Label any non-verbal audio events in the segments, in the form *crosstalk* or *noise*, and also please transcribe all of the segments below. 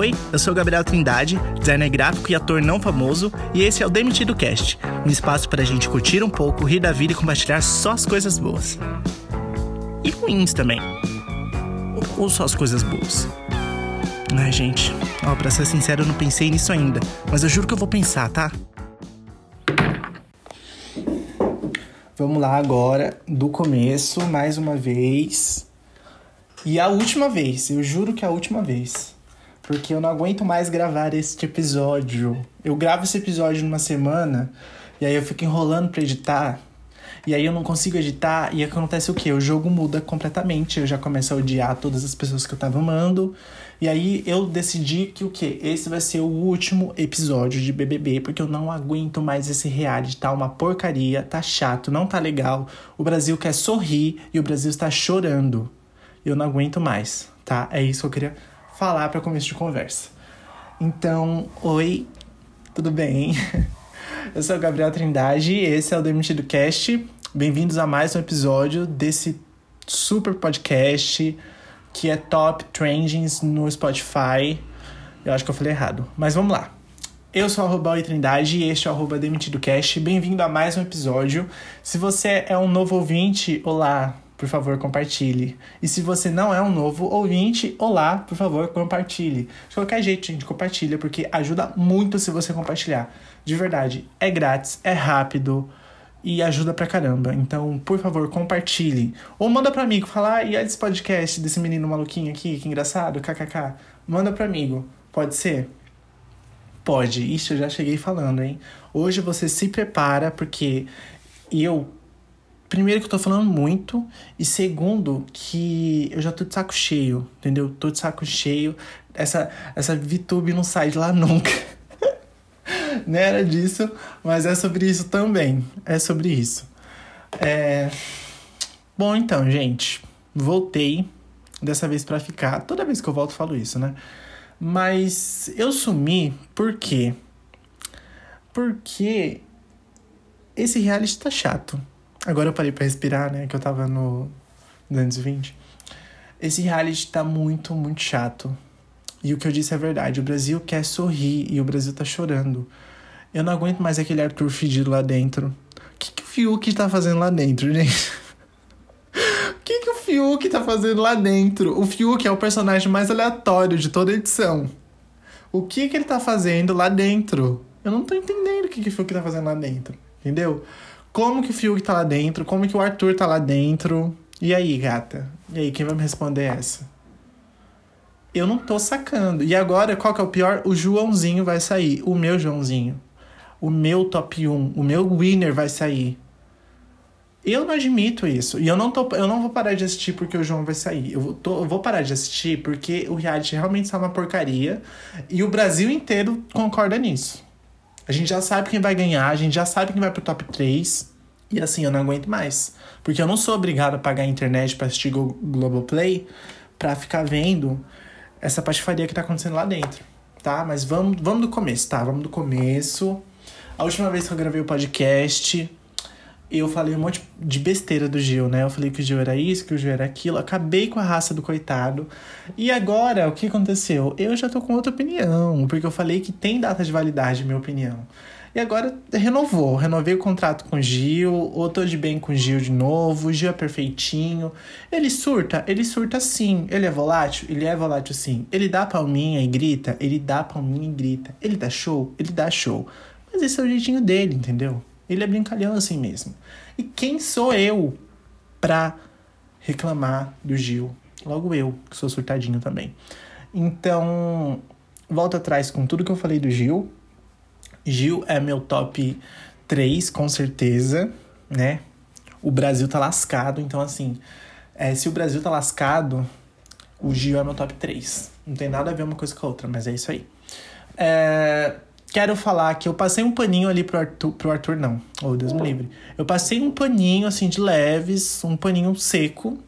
Oi, eu sou Gabriel Trindade, designer gráfico e ator não famoso, e esse é o Demitido Cast, um espaço para a gente curtir um pouco, rir da vida e compartilhar só as coisas boas. E ruins também. Ou só as coisas boas. Ai, gente, ó, pra ser sincero, eu não pensei nisso ainda, mas eu juro que eu vou pensar, tá? Vamos lá agora, do começo, mais uma vez. E a última vez, eu juro que é a última vez. Porque eu não aguento mais gravar este episódio. Eu gravo esse episódio numa semana e aí eu fico enrolando pra editar. E aí eu não consigo editar e acontece o quê? O jogo muda completamente. Eu já começo a odiar todas as pessoas que eu tava amando. E aí eu decidi que o quê? Esse vai ser o último episódio de BBB, porque eu não aguento mais esse reality. Tá uma porcaria, tá chato, não tá legal. O Brasil quer sorrir e o Brasil está chorando. Eu não aguento mais, tá? É isso que eu queria falar para começo de conversa. Então, oi, tudo bem? *laughs* Eu sou o Gabriel Trindade e esse é o Demitido Cast. Bem-vindos a mais um episódio desse super podcast que é top trendings no Spotify. Eu acho que eu falei errado, mas vamos lá. Eu sou arroba Oi Trindade e este é o arroba Demitido Cast. Bem-vindo a mais um episódio. Se você é um novo ouvinte, olá, por favor, compartilhe. E se você não é um novo ouvinte, olá, por favor, compartilhe. De qualquer jeito, gente, compartilha, porque ajuda muito se você compartilhar. De verdade, é grátis, é rápido e ajuda pra caramba. Então, por favor, compartilhe. Ou manda pra amigo, falar, ah, e esse podcast desse menino maluquinho aqui, que engraçado, kkk. Manda pra amigo. Pode ser? Pode. Isso eu já cheguei falando, hein? Hoje você se prepara, porque eu Primeiro que eu tô falando muito, e segundo que eu já tô de saco cheio, entendeu? Tô de saco cheio. Essa, essa VTube não sai de lá nunca. *laughs* não era disso, mas é sobre isso também. É sobre isso. É... Bom, então, gente, voltei dessa vez para ficar. Toda vez que eu volto, falo isso, né? Mas eu sumi por quê? Porque esse reality tá chato. Agora eu parei pra respirar, né? Que eu tava no 220. Esse reality tá muito, muito chato. E o que eu disse é verdade. O Brasil quer sorrir e o Brasil tá chorando. Eu não aguento mais aquele Arthur fedido lá dentro. O que, que o Fiuk tá fazendo lá dentro, gente? *laughs* o que, que o Fiuk tá fazendo lá dentro? O Fiuk é o personagem mais aleatório de toda a edição. O que que ele tá fazendo lá dentro? Eu não tô entendendo o que, que o Fiuk tá fazendo lá dentro. Entendeu? Como que o Fiuk tá lá dentro, como que o Arthur tá lá dentro. E aí, gata? E aí, quem vai me responder essa? Eu não tô sacando. E agora, qual que é o pior? O Joãozinho vai sair. O meu Joãozinho. O meu top 1. O meu winner vai sair. Eu não admito isso. E eu não, tô, eu não vou parar de assistir porque o João vai sair. Eu, tô, eu vou parar de assistir porque o reality realmente está uma porcaria. E o Brasil inteiro concorda nisso. A gente já sabe quem vai ganhar, a gente já sabe quem vai pro top 3. E assim, eu não aguento mais. Porque eu não sou obrigado a pagar a internet para assistir o Globoplay pra ficar vendo essa patifaria que tá acontecendo lá dentro. Tá? Mas vamos, vamos do começo, tá? Vamos do começo. A última vez que eu gravei o podcast, eu falei um monte de besteira do Gil, né? Eu falei que o Gil era isso, que o Gil era aquilo. Acabei com a raça do coitado. E agora, o que aconteceu? Eu já tô com outra opinião, porque eu falei que tem data de validade, minha opinião. E agora renovou. Renovei o contrato com o Gil, ou tô de bem com o Gil de novo. O Gil é perfeitinho. Ele surta? Ele surta sim. Ele é volátil? Ele é volátil sim. Ele dá palminha e grita? Ele dá palminha e grita. Ele dá show? Ele dá show. Mas esse é o jeitinho dele, entendeu? Ele é brincalhão assim mesmo. E quem sou eu pra reclamar do Gil? Logo eu, que sou surtadinho também. Então, volta atrás com tudo que eu falei do Gil. Gil é meu top 3, com certeza, né? O Brasil tá lascado, então assim, é, se o Brasil tá lascado, o Gil é meu top 3. Não tem nada a ver uma coisa com a outra, mas é isso aí. É, quero falar que eu passei um paninho ali pro Arthur, pro Arthur não, oh Deus me livre. Eu passei um paninho assim de leves, um paninho seco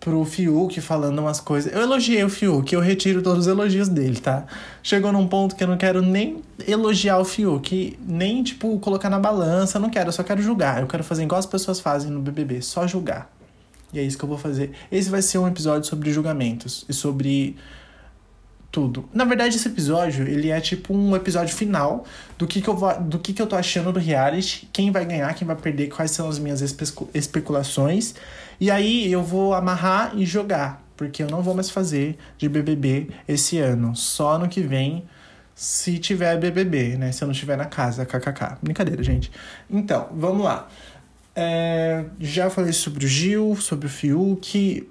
pro Fiuk falando umas coisas. Eu elogiei o Fiuk, eu retiro todos os elogios dele, tá? Chegou num ponto que eu não quero nem elogiar o Fiuk, nem tipo colocar na balança, eu não quero, eu só quero julgar. Eu quero fazer igual as pessoas fazem no BBB, só julgar. E é isso que eu vou fazer. Esse vai ser um episódio sobre julgamentos e sobre tudo. Na verdade, esse episódio, ele é tipo um episódio final do que, que, eu, vou, do que, que eu tô achando do reality, quem vai ganhar, quem vai perder, quais são as minhas espe especulações. E aí eu vou amarrar e jogar, porque eu não vou mais fazer de BBB esse ano, só no que vem, se tiver BBB, né? Se eu não estiver na casa, kkk. Brincadeira, gente. Então, vamos lá. É, já falei sobre o Gil, sobre o Fiuk.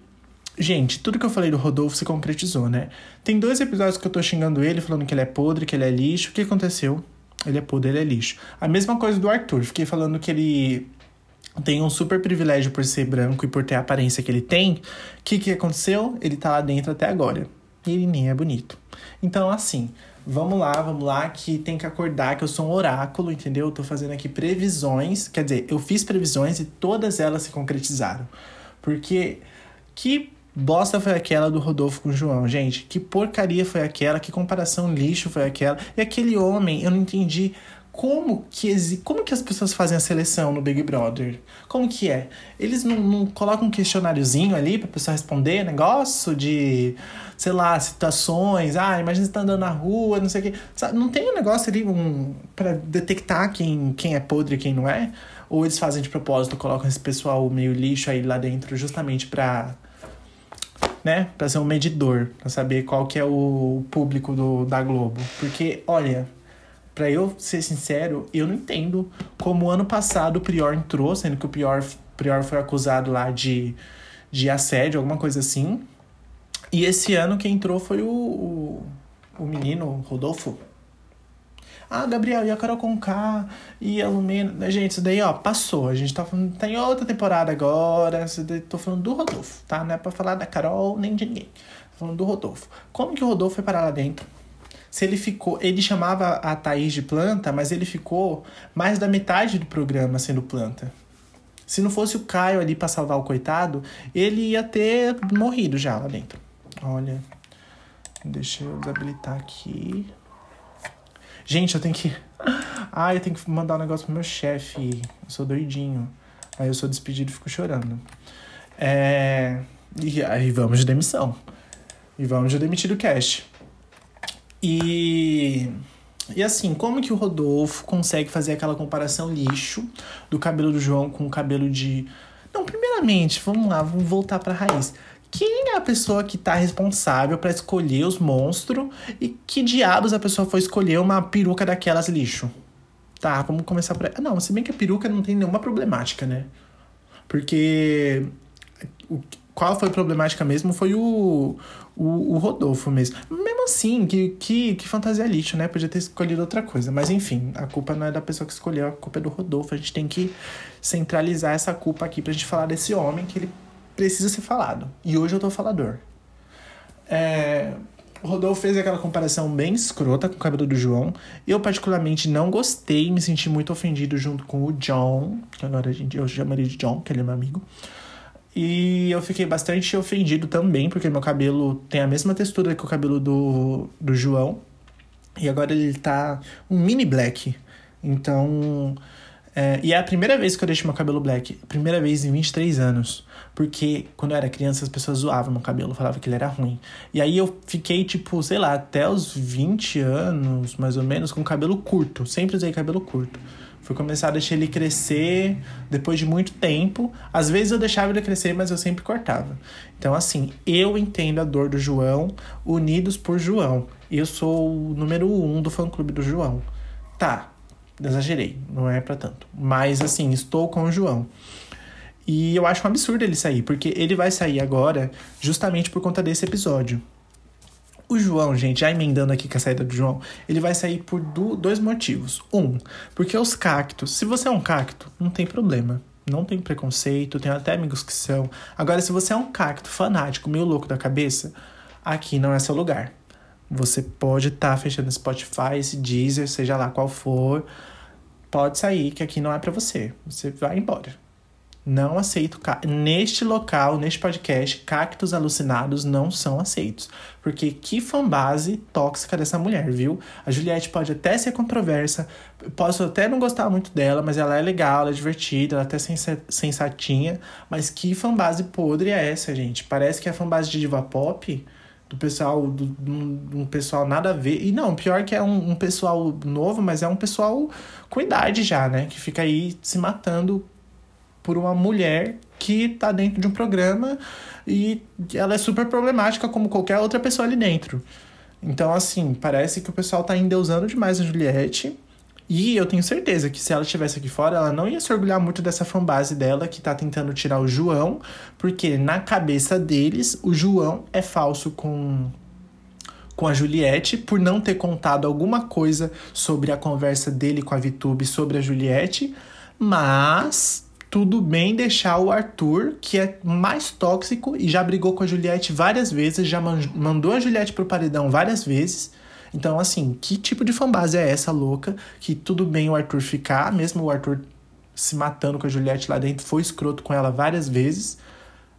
Gente, tudo que eu falei do Rodolfo se concretizou, né? Tem dois episódios que eu tô xingando ele, falando que ele é podre, que ele é lixo. O que aconteceu? Ele é podre, ele é lixo. A mesma coisa do Arthur. Fiquei falando que ele tem um super privilégio por ser branco e por ter a aparência que ele tem. O que, que aconteceu? Ele tá lá dentro até agora. E ele nem é bonito. Então, assim, vamos lá, vamos lá, que tem que acordar que eu sou um oráculo, entendeu? Eu tô fazendo aqui previsões. Quer dizer, eu fiz previsões e todas elas se concretizaram. Porque que bosta foi aquela do Rodolfo com o João, gente? Que porcaria foi aquela? Que comparação lixo foi aquela? E aquele homem, eu não entendi como que, como que as pessoas fazem a seleção no Big Brother? Como que é? Eles não, não colocam um questionáriozinho ali pra pessoa responder negócio de, sei lá, situações. Ah, imagina você tá andando na rua, não sei o quê. Não tem um negócio ali um, pra detectar quem, quem é podre e quem não é? Ou eles fazem de propósito, colocam esse pessoal meio lixo aí lá dentro justamente pra né, para ser um medidor, para saber qual que é o público do, da Globo. Porque, olha, para eu ser sincero, eu não entendo como ano passado o Prior entrou, sendo que o Prior, Prior foi acusado lá de, de assédio, alguma coisa assim. E esse ano quem entrou foi o, o, o menino Rodolfo. Ah, Gabriel, e a Carol Conká e a Lumena. Gente, isso daí, ó, passou. A gente tá falando. Tem outra temporada agora. Tô falando do Rodolfo, tá? Não é pra falar da Carol nem de ninguém. Tô falando do Rodolfo. Como que o Rodolfo foi parar lá dentro? Se ele ficou. Ele chamava a Thaís de planta, mas ele ficou mais da metade do programa sendo planta. Se não fosse o Caio ali pra salvar o coitado, ele ia ter morrido já lá dentro. Olha. Deixa eu desabilitar aqui. Gente, eu tenho que. *laughs* Ah, eu tenho que mandar um negócio pro meu chefe. Eu sou doidinho. Aí eu sou despedido e fico chorando. É. E aí vamos de demissão. E vamos de demitir do cast. E. E assim, como que o Rodolfo consegue fazer aquela comparação lixo do cabelo do João com o cabelo de. Não, primeiramente, vamos lá, vamos voltar pra raiz. Quem é a pessoa que tá responsável para escolher os monstros e que diabos a pessoa foi escolher uma peruca daquelas lixo? Tá, vamos começar por aí. Não, se bem que a peruca não tem nenhuma problemática, né? Porque o, qual foi a problemática mesmo foi o, o, o, Rodolfo mesmo. Mesmo assim, que, que, que fantasia lixo, né? Podia ter escolhido outra coisa. Mas enfim, a culpa não é da pessoa que escolheu, a culpa é do Rodolfo. A gente tem que centralizar essa culpa aqui pra gente falar desse homem que ele precisa ser falado. E hoje eu tô falador. É, o Rodolfo fez aquela comparação bem escrota com o cabelo do João. Eu, particularmente, não gostei, me senti muito ofendido junto com o John, que agora a gente, eu chamaria de John, que ele é meu amigo. E eu fiquei bastante ofendido também, porque meu cabelo tem a mesma textura que o cabelo do, do João. E agora ele tá um mini black. Então. É, e é a primeira vez que eu deixo meu cabelo black. Primeira vez em 23 anos. Porque quando eu era criança, as pessoas zoavam meu cabelo, falavam que ele era ruim. E aí eu fiquei, tipo, sei lá, até os 20 anos, mais ou menos, com cabelo curto. Sempre usei cabelo curto. Fui começar a deixar ele crescer depois de muito tempo. Às vezes eu deixava ele crescer, mas eu sempre cortava. Então, assim, eu entendo a dor do João, unidos por João. Eu sou o número um do fã-clube do João. Tá, exagerei, não é para tanto. Mas, assim, estou com o João. E eu acho um absurdo ele sair, porque ele vai sair agora justamente por conta desse episódio. O João, gente, já emendando aqui com a saída do João, ele vai sair por do, dois motivos. Um, porque os cactos, se você é um cacto, não tem problema. Não tem preconceito, tem até amigos que são. Agora, se você é um cacto fanático, meio louco da cabeça, aqui não é seu lugar. Você pode estar tá fechando Spotify, esse Deezer, seja lá qual for. Pode sair, que aqui não é para você. Você vai embora. Não aceito. Neste local, neste podcast, cactos alucinados não são aceitos. Porque que fanbase tóxica dessa mulher, viu? A Juliette pode até ser controversa, posso até não gostar muito dela, mas ela é legal, ela é divertida, ela é até sensatinha. Mas que fanbase podre é essa, gente? Parece que a fanbase de diva pop do pessoal, do, um pessoal nada a ver. E não, pior que é um, um, pessoal novo, mas é um pessoal com idade já, né? Que fica aí se matando por uma mulher que tá dentro de um programa e ela é super problemática como qualquer outra pessoa ali dentro. Então, assim, parece que o pessoal tá endeusando demais a Juliette. E eu tenho certeza que se ela estivesse aqui fora, ela não ia se orgulhar muito dessa fanbase dela que tá tentando tirar o João, porque na cabeça deles, o João é falso com com a Juliette por não ter contado alguma coisa sobre a conversa dele com a Vitube sobre a Juliette, mas tudo bem deixar o Arthur, que é mais tóxico e já brigou com a Juliette várias vezes, já mandou a Juliette pro paredão várias vezes. Então, assim, que tipo de fanbase é essa louca que tudo bem o Arthur ficar, mesmo o Arthur se matando com a Juliette lá dentro, foi escroto com ela várias vezes,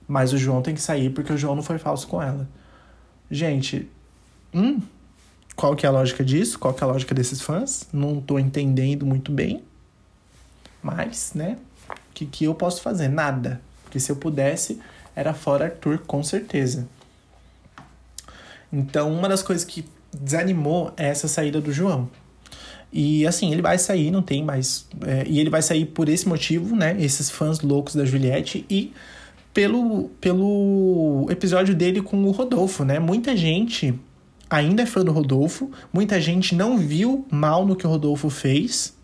mas o João tem que sair porque o João não foi falso com ela. Gente, hum, qual que é a lógica disso? Qual que é a lógica desses fãs? Não tô entendendo muito bem. Mas, né, o que, que eu posso fazer? Nada. Porque se eu pudesse, era fora Arthur, com certeza. Então, uma das coisas que desanimou essa saída do João. E assim, ele vai sair, não tem mais. É, e ele vai sair por esse motivo, né? Esses fãs loucos da Juliette e pelo, pelo episódio dele com o Rodolfo, né? Muita gente ainda é fã do Rodolfo, muita gente não viu mal no que o Rodolfo fez.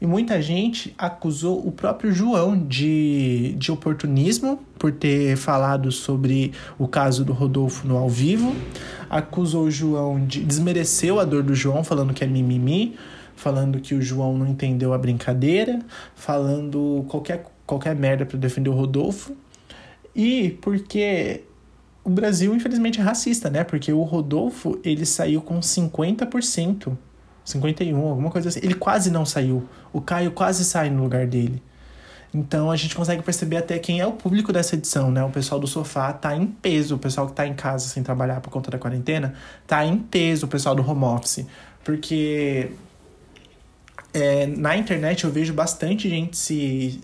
E muita gente acusou o próprio João de, de oportunismo por ter falado sobre o caso do Rodolfo no ao vivo acusou o João de. desmereceu a dor do João, falando que é mimimi, falando que o João não entendeu a brincadeira, falando qualquer, qualquer merda para defender o Rodolfo. E porque o Brasil, infelizmente, é racista, né? Porque o Rodolfo, ele saiu com 50%. 51, alguma coisa assim. Ele quase não saiu. O Caio quase sai no lugar dele. Então a gente consegue perceber até quem é o público dessa edição, né? O pessoal do sofá tá em peso, o pessoal que tá em casa sem trabalhar por conta da quarentena, tá em peso, o pessoal do home office. Porque é, na internet eu vejo bastante gente se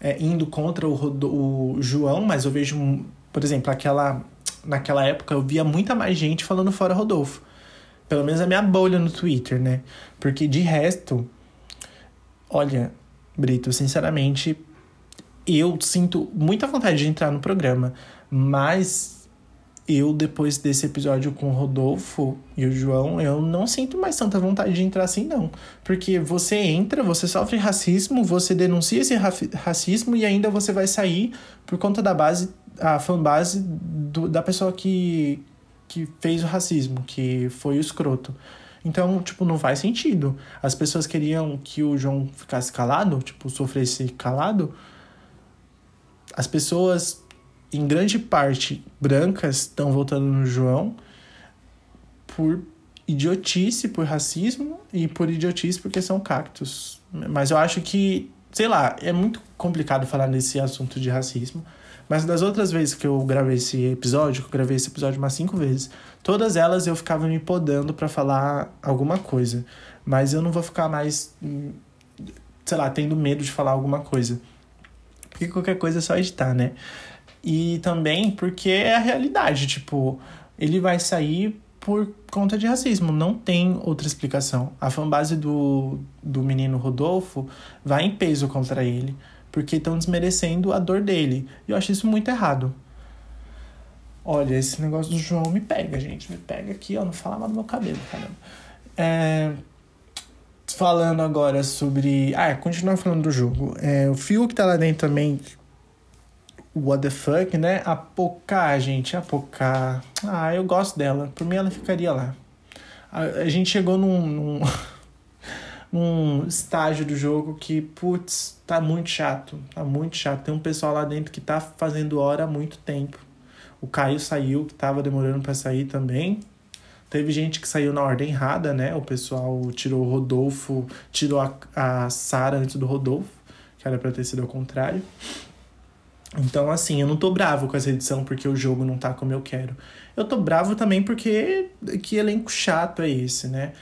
é, indo contra o, o João, mas eu vejo, por exemplo, aquela, naquela época eu via muita mais gente falando fora Rodolfo. Pelo menos a minha bolha no Twitter, né? Porque de resto, olha, Brito, sinceramente, eu sinto muita vontade de entrar no programa, mas eu, depois desse episódio com o Rodolfo e o João, eu não sinto mais tanta vontade de entrar assim, não. Porque você entra, você sofre racismo, você denuncia esse racismo e ainda você vai sair por conta da base, a fanbase do, da pessoa que, que fez o racismo, que foi o escroto. Então, tipo, não faz sentido. As pessoas queriam que o João ficasse calado, tipo, sofresse calado, as pessoas, em grande parte brancas, estão votando no João por idiotice, por racismo e por idiotice porque são cactos. Mas eu acho que, sei lá, é muito complicado falar nesse assunto de racismo. Mas das outras vezes que eu gravei esse episódio, que eu gravei esse episódio umas cinco vezes, todas elas eu ficava me podando para falar alguma coisa. Mas eu não vou ficar mais, sei lá, tendo medo de falar alguma coisa porque qualquer coisa é só editar, né? E também porque é a realidade, tipo, ele vai sair por conta de racismo, não tem outra explicação. A fanbase do, do menino Rodolfo vai em peso contra ele, porque estão desmerecendo a dor dele. E eu acho isso muito errado. Olha, esse negócio do João me pega, gente. Me pega aqui, ó. Não fala mal do meu cabelo, caramba. É, falando agora sobre. Ah, continuar falando do jogo. É, o Fio que tá lá dentro também. What the fuck, né? A Pocá, gente. A Pocá. Ah, eu gosto dela. Por mim, ela ficaria lá. A, a gente chegou num, num, *laughs* num, estágio do jogo que, putz, tá muito chato. Tá muito chato. Tem um pessoal lá dentro que tá fazendo hora há muito tempo. O Caio saiu, que tava demorando para sair também. Teve gente que saiu na ordem errada, né? O pessoal tirou o Rodolfo, tirou a, a Sara antes do Rodolfo, que era pra ter sido ao contrário. Então, assim, eu não tô bravo com essa edição porque o jogo não tá como eu quero. Eu tô bravo também porque que elenco chato é esse, né?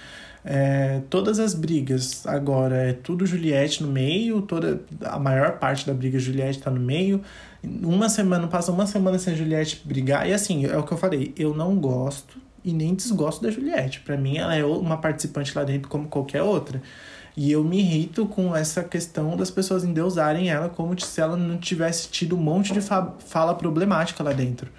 É, todas as brigas agora é tudo Juliette no meio, toda a maior parte da briga Juliette tá no meio. Uma semana, passa uma semana sem a Juliette brigar. E assim, é o que eu falei, eu não gosto e nem desgosto da Juliette. Para mim, ela é uma participante lá dentro como qualquer outra. E eu me irrito com essa questão das pessoas endeusarem ela como se ela não tivesse tido um monte de fala problemática lá dentro.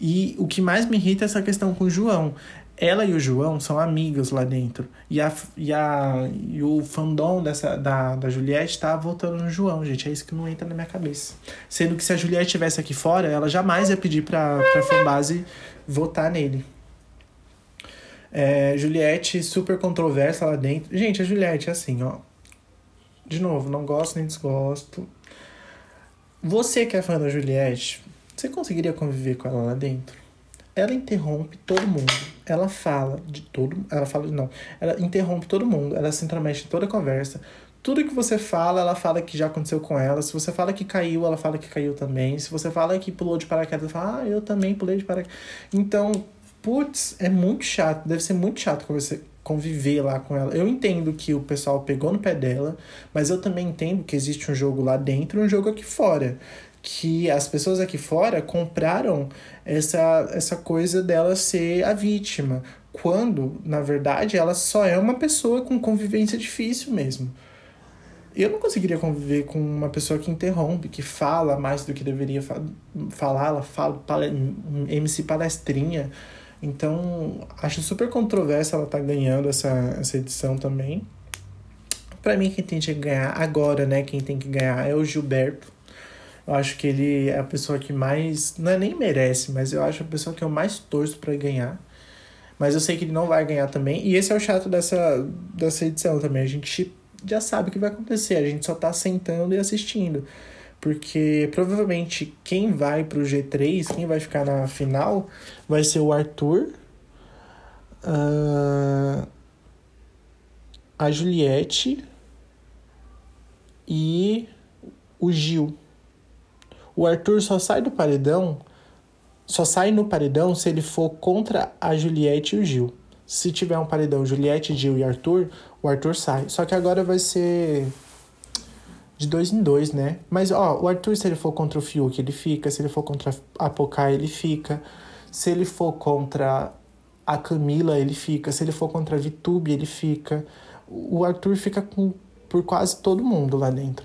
E o que mais me irrita é essa questão com o João ela e o João são amigos lá dentro. E, a, e, a, e o fandom dessa, da, da Juliette tá voltando no João, gente. É isso que não entra na minha cabeça. Sendo que se a Juliette estivesse aqui fora, ela jamais ia pedir pra, pra fanbase votar nele. É, Juliette, super controversa lá dentro. Gente, a Juliette é assim, ó. De novo, não gosto nem desgosto. Você que é fã da Juliette, você conseguiria conviver com ela lá dentro? ela interrompe todo mundo. Ela fala de todo. Ela fala. Não. Ela interrompe todo mundo. Ela se intromete em toda a conversa. Tudo que você fala, ela fala que já aconteceu com ela. Se você fala que caiu, ela fala que caiu também. Se você fala que pulou de paraquedas, ela fala, ah, eu também pulei de paraquedas. Então, putz, é muito chato. Deve ser muito chato você conviver lá com ela. Eu entendo que o pessoal pegou no pé dela, mas eu também entendo que existe um jogo lá dentro e um jogo aqui fora que as pessoas aqui fora compraram essa, essa coisa dela ser a vítima, quando, na verdade, ela só é uma pessoa com convivência difícil mesmo. Eu não conseguiria conviver com uma pessoa que interrompe, que fala mais do que deveria fa falar, ela fala, MC palestrinha. Então, acho super controverso ela estar tá ganhando essa, essa edição também. Para mim, quem tem que ganhar agora, né? Quem tem que ganhar é o Gilberto eu acho que ele é a pessoa que mais. Não é nem merece, mas eu acho a pessoa que eu mais torço para ganhar. Mas eu sei que ele não vai ganhar também. E esse é o chato dessa, dessa edição também. A gente já sabe o que vai acontecer, a gente só tá sentando e assistindo. Porque provavelmente quem vai pro G3, quem vai ficar na final, vai ser o Arthur, uh, a Juliette e o Gil. O Arthur só sai do paredão, só sai no paredão se ele for contra a Juliette e o Gil. Se tiver um paredão Juliette, Gil e Arthur, o Arthur sai. Só que agora vai ser de dois em dois, né? Mas, ó, o Arthur, se ele for contra o Fiuk, ele fica. Se ele for contra a Pocá, ele fica. Se ele for contra a Camila, ele fica. Se ele for contra a Vitube, ele fica. O Arthur fica com, por quase todo mundo lá dentro.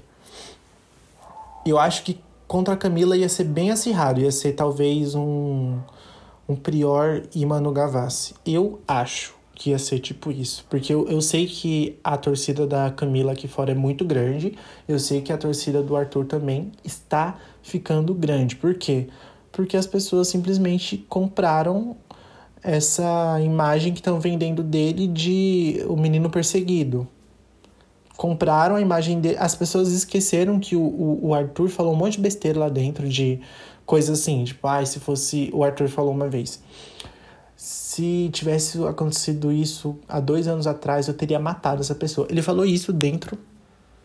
Eu acho que contra a Camila ia ser bem acirrado, ia ser talvez um, um Prior e Manu Gavassi. Eu acho que ia ser tipo isso, porque eu, eu sei que a torcida da Camila aqui fora é muito grande, eu sei que a torcida do Arthur também está ficando grande. Por quê? Porque as pessoas simplesmente compraram essa imagem que estão vendendo dele de o menino perseguido compraram a imagem dele. As pessoas esqueceram que o, o, o, Arthur falou um monte de besteira lá dentro de coisas assim, tipo, ah, se fosse. O Arthur falou uma vez. Se tivesse acontecido isso há dois anos atrás, eu teria matado essa pessoa. Ele falou isso dentro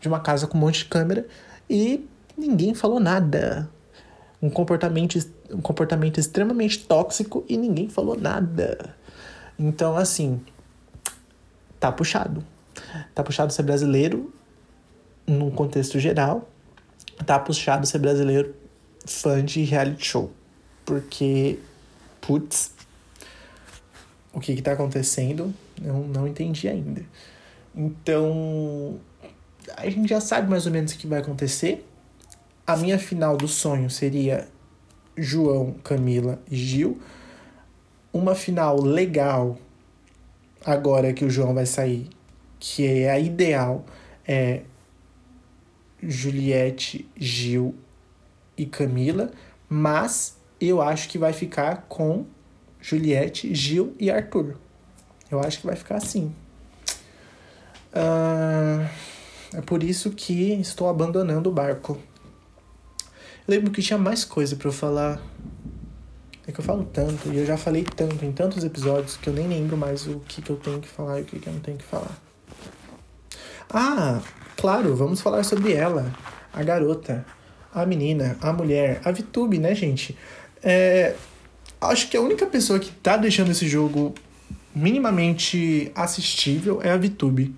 de uma casa com um monte de câmera e ninguém falou nada. Um comportamento, um comportamento extremamente tóxico e ninguém falou nada. Então, assim, tá puxado Tá puxado ser brasileiro num contexto geral. Tá puxado ser brasileiro fã de reality show. Porque, putz, o que que tá acontecendo? Eu não entendi ainda. Então, a gente já sabe mais ou menos o que vai acontecer. A minha final do sonho seria João, Camila e Gil. Uma final legal, agora que o João vai sair, que é a ideal, é Juliette, Gil e Camila, mas eu acho que vai ficar com Juliette, Gil e Arthur. Eu acho que vai ficar assim. Uh, é por isso que estou abandonando o barco. Eu lembro que tinha mais coisa para eu falar. É que eu falo tanto, e eu já falei tanto em tantos episódios que eu nem lembro mais o que, que eu tenho que falar e o que, que eu não tenho que falar. Ah, claro, vamos falar sobre ela, a garota, a menina, a mulher, a VTube, né, gente? É, acho que a única pessoa que tá deixando esse jogo minimamente assistível é a VTube.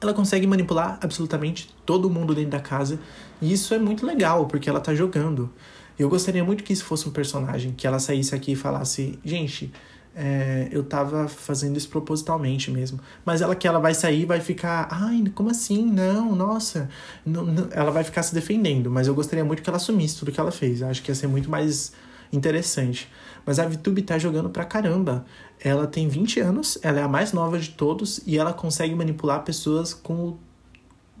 Ela consegue manipular absolutamente todo mundo dentro da casa. E isso é muito legal, porque ela tá jogando. Eu gostaria muito que isso fosse um personagem, que ela saísse aqui e falasse, gente, é, eu tava fazendo isso propositalmente mesmo. Mas ela que ela vai sair vai ficar, ai, como assim? Não, nossa. Não, não. Ela vai ficar se defendendo, mas eu gostaria muito que ela assumisse tudo que ela fez. Eu acho que ia ser muito mais interessante. Mas a VTube tá jogando pra caramba. Ela tem 20 anos, ela é a mais nova de todos e ela consegue manipular pessoas com,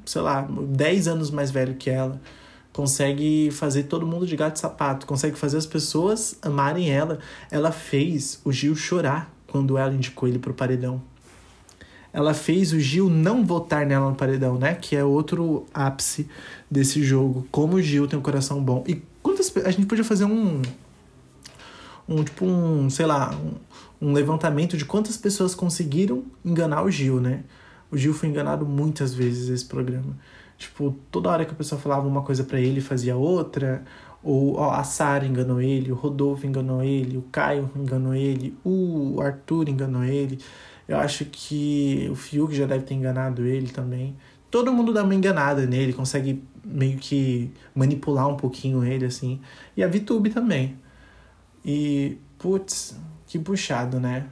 sei lá, 10 anos mais velho que ela consegue fazer todo mundo de gato e sapato, consegue fazer as pessoas amarem ela. Ela fez o Gil chorar quando ela indicou ele pro paredão. Ela fez o Gil não votar nela no paredão, né? Que é outro ápice desse jogo. Como o Gil tem um coração bom. E quantas a gente podia fazer um um tipo um, sei lá, um, um levantamento de quantas pessoas conseguiram enganar o Gil, né? O Gil foi enganado muitas vezes nesse programa. Tipo, toda hora que a pessoa falava uma coisa para ele, fazia outra. Ou ó, a Sara enganou ele, o Rodolfo enganou ele, o Caio enganou ele, o Arthur enganou ele. Eu acho que o Fiuk já deve ter enganado ele também. Todo mundo dá uma enganada nele, consegue meio que manipular um pouquinho ele, assim. E a VTube também. E, putz, que puxado, né?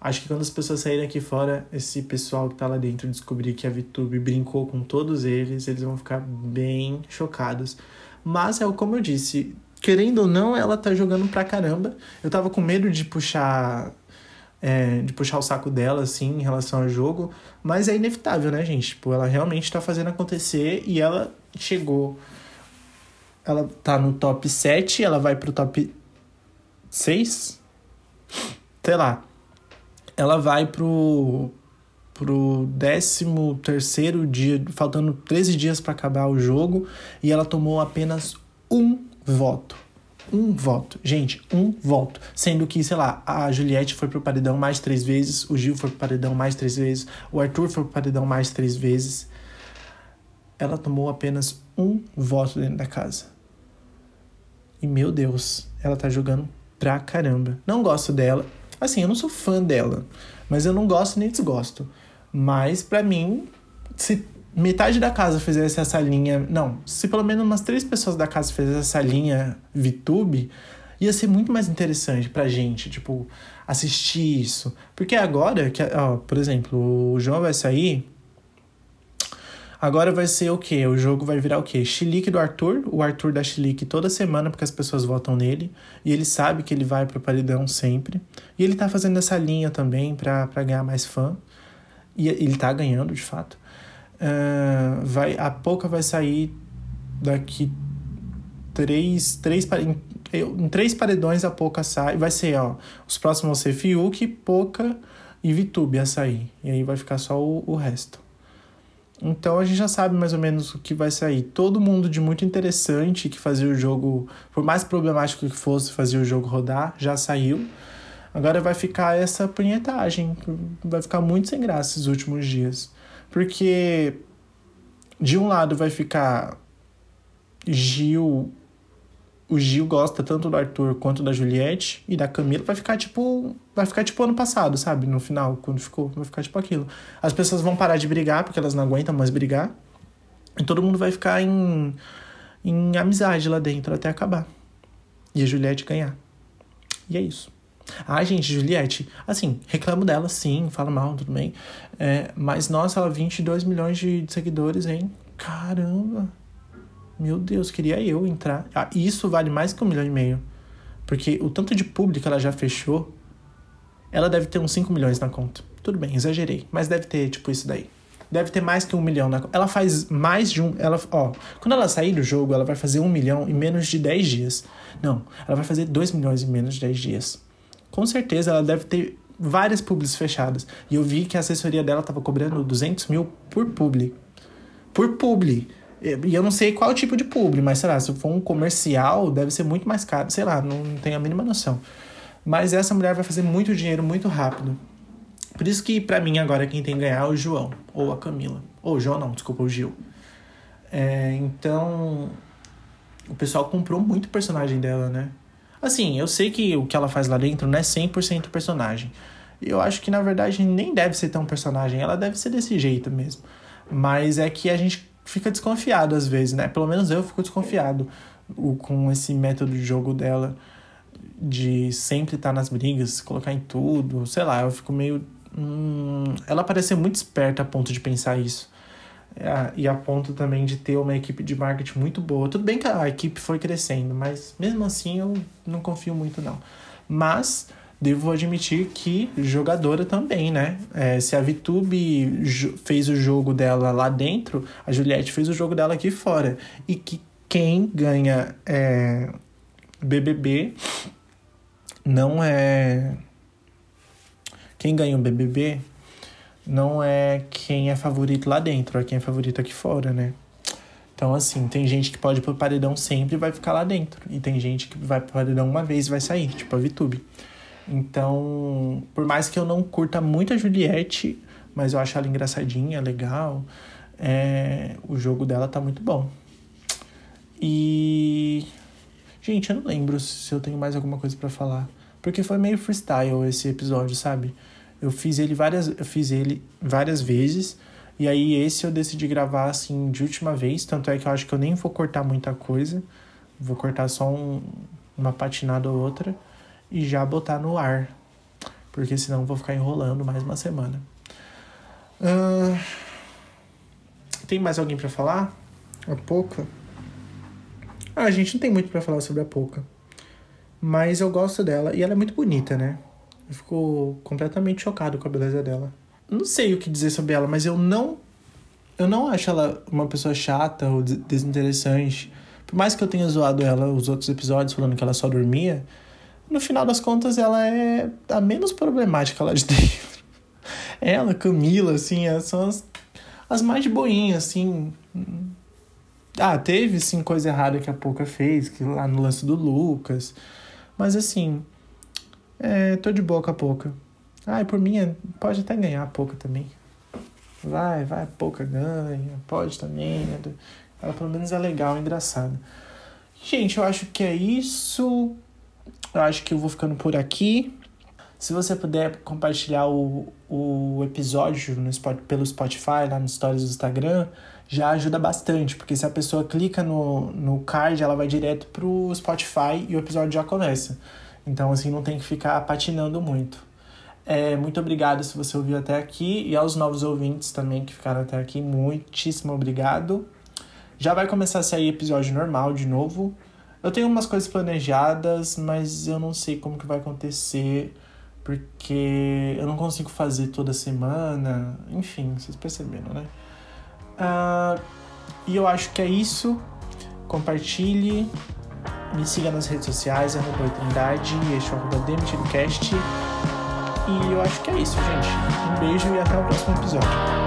Acho que quando as pessoas saírem aqui fora, esse pessoal que tá lá dentro descobrir que a VTube brincou com todos eles, eles vão ficar bem chocados. Mas é como eu disse, querendo ou não, ela tá jogando pra caramba. Eu tava com medo de puxar. É, de puxar o saco dela, assim, em relação ao jogo. Mas é inevitável, né, gente? Tipo, ela realmente tá fazendo acontecer e ela chegou. Ela tá no top 7, ela vai pro top 6? Sei lá ela vai pro pro 13 terceiro dia, faltando 13 dias para acabar o jogo, e ela tomou apenas um voto. Um voto. Gente, um voto. Sendo que, sei lá, a Juliette foi pro paredão mais três vezes, o Gil foi pro paredão mais três vezes, o Arthur foi pro paredão mais três vezes. Ela tomou apenas um voto dentro da casa. E, meu Deus, ela tá jogando pra caramba. Não gosto dela. Assim, eu não sou fã dela, mas eu não gosto nem desgosto. Mas para mim, se metade da casa fizesse essa linha, não, se pelo menos umas três pessoas da casa fizessem essa linha VTube, ia ser muito mais interessante pra gente, tipo, assistir isso. Porque agora, que, ó, por exemplo, o João vai sair, Agora vai ser o quê? O jogo vai virar o quê? Chilique do Arthur, o Arthur dá chilique toda semana porque as pessoas votam nele, e ele sabe que ele vai pro paredão sempre. E ele tá fazendo essa linha também pra ganhar mais fã. E ele tá ganhando, de fato. Uh, vai, a Pouca vai sair daqui três, três em, em três paredões a Pouca sai. Vai ser, ó, os próximos vão ser Fiuk, Pouca e Vitube a sair. E aí vai ficar só o, o resto. Então a gente já sabe mais ou menos o que vai sair. Todo mundo de muito interessante que fazia o jogo, por mais problemático que fosse, fazia o jogo rodar, já saiu. Agora vai ficar essa punhetagem. Vai ficar muito sem graça esses últimos dias. Porque de um lado vai ficar Gil o Gil gosta tanto do Arthur quanto da Juliette e da Camila, vai ficar tipo. Vai ficar tipo ano passado, sabe? No final, quando ficou. Vai ficar tipo aquilo. As pessoas vão parar de brigar, porque elas não aguentam mais brigar. E todo mundo vai ficar em, em amizade lá dentro até acabar. E a Juliette ganhar. E é isso. Ah, gente, Juliette, assim, reclamo dela sim, fala mal, tudo bem. É, mas, nossa, ela 22 milhões de seguidores, hein? Caramba! Meu Deus, queria eu entrar. Ah, isso vale mais que um milhão e meio. Porque o tanto de público ela já fechou, ela deve ter uns 5 milhões na conta. Tudo bem, exagerei. Mas deve ter, tipo, isso daí. Deve ter mais que um milhão na conta. Ela faz mais de um. Ela, ó, quando ela sair do jogo, ela vai fazer um milhão em menos de 10 dias. Não, ela vai fazer 2 milhões em menos de 10 dias. Com certeza ela deve ter várias publis fechadas. E eu vi que a assessoria dela tava cobrando 200 mil por publi. Por publi. E eu não sei qual tipo de publi, mas sei lá, se for um comercial, deve ser muito mais caro. Sei lá, não tenho a mínima noção. Mas essa mulher vai fazer muito dinheiro muito rápido. Por isso que para mim agora quem tem que ganhar é o João, ou a Camila. Ou o João não, desculpa, o Gil. É, então, o pessoal comprou muito personagem dela, né? Assim, eu sei que o que ela faz lá dentro não é 100% personagem. Eu acho que na verdade nem deve ser tão personagem, ela deve ser desse jeito mesmo. Mas é que a gente fica desconfiado às vezes, né? Pelo menos eu fico desconfiado com esse método de jogo dela de sempre estar nas brigas, colocar em tudo, sei lá, eu fico meio. Hum, ela parece ser muito esperta a ponto de pensar isso. É, e a ponto também de ter uma equipe de marketing muito boa. Tudo bem que a equipe foi crescendo, mas mesmo assim eu não confio muito, não. Mas devo admitir que jogadora também, né? É, se a VTube fez o jogo dela lá dentro, a Juliette fez o jogo dela aqui fora. E que quem ganha é, BBB não é. Quem ganha o BBB não é quem é favorito lá dentro, é quem é favorito aqui fora, né? Então, assim, tem gente que pode ir pro paredão sempre e vai ficar lá dentro. E tem gente que vai pro paredão uma vez e vai sair, tipo a VTube. Então, por mais que eu não curta muito a Juliette, mas eu acho ela engraçadinha, legal, é... o jogo dela tá muito bom. E. Gente, eu não lembro se eu tenho mais alguma coisa para falar. Porque foi meio freestyle esse episódio, sabe? Eu fiz ele várias, eu fiz ele várias vezes. E aí esse eu decidi gravar assim de última vez. Tanto é que eu acho que eu nem vou cortar muita coisa. Vou cortar só um, uma patinada ou outra e já botar no ar. Porque senão vou ficar enrolando mais uma semana. Uh, tem mais alguém para falar? A Poca? Ah, a gente não tem muito para falar sobre a Poca. Mas eu gosto dela e ela é muito bonita, né? Eu fico completamente chocado com a beleza dela. Não sei o que dizer sobre ela, mas eu não eu não acho ela uma pessoa chata ou desinteressante. Por mais que eu tenha zoado ela os outros episódios falando que ela só dormia, no final das contas, ela é a menos problemática lá de *laughs* dentro. Ela, Camila, assim, são as, as mais de boinha, assim. Ah, teve sim coisa errada que a Pouca fez, que lá no lance do Lucas. Mas assim, é, tô de boa com a Pouca. Ai, por mim, pode até ganhar a Pouca também. Vai, vai, a Pouca ganha, pode também. Né? Ela pelo menos é legal, engraçada. Gente, eu acho que é isso. Eu acho que eu vou ficando por aqui. Se você puder compartilhar o, o episódio no, pelo Spotify, lá nos stories do Instagram, já ajuda bastante, porque se a pessoa clica no, no card, ela vai direto pro Spotify e o episódio já começa. Então, assim, não tem que ficar patinando muito. É, muito obrigado se você ouviu até aqui e aos novos ouvintes também que ficaram até aqui, muitíssimo obrigado. Já vai começar a sair episódio normal de novo. Eu tenho umas coisas planejadas, mas eu não sei como que vai acontecer, porque eu não consigo fazer toda semana. Enfim, vocês perceberam, né? Uh, e eu acho que é isso. Compartilhe, me siga nas redes sociais, arroba Trindade, este é o arroba E eu acho que é isso, gente. Um beijo e até o próximo episódio.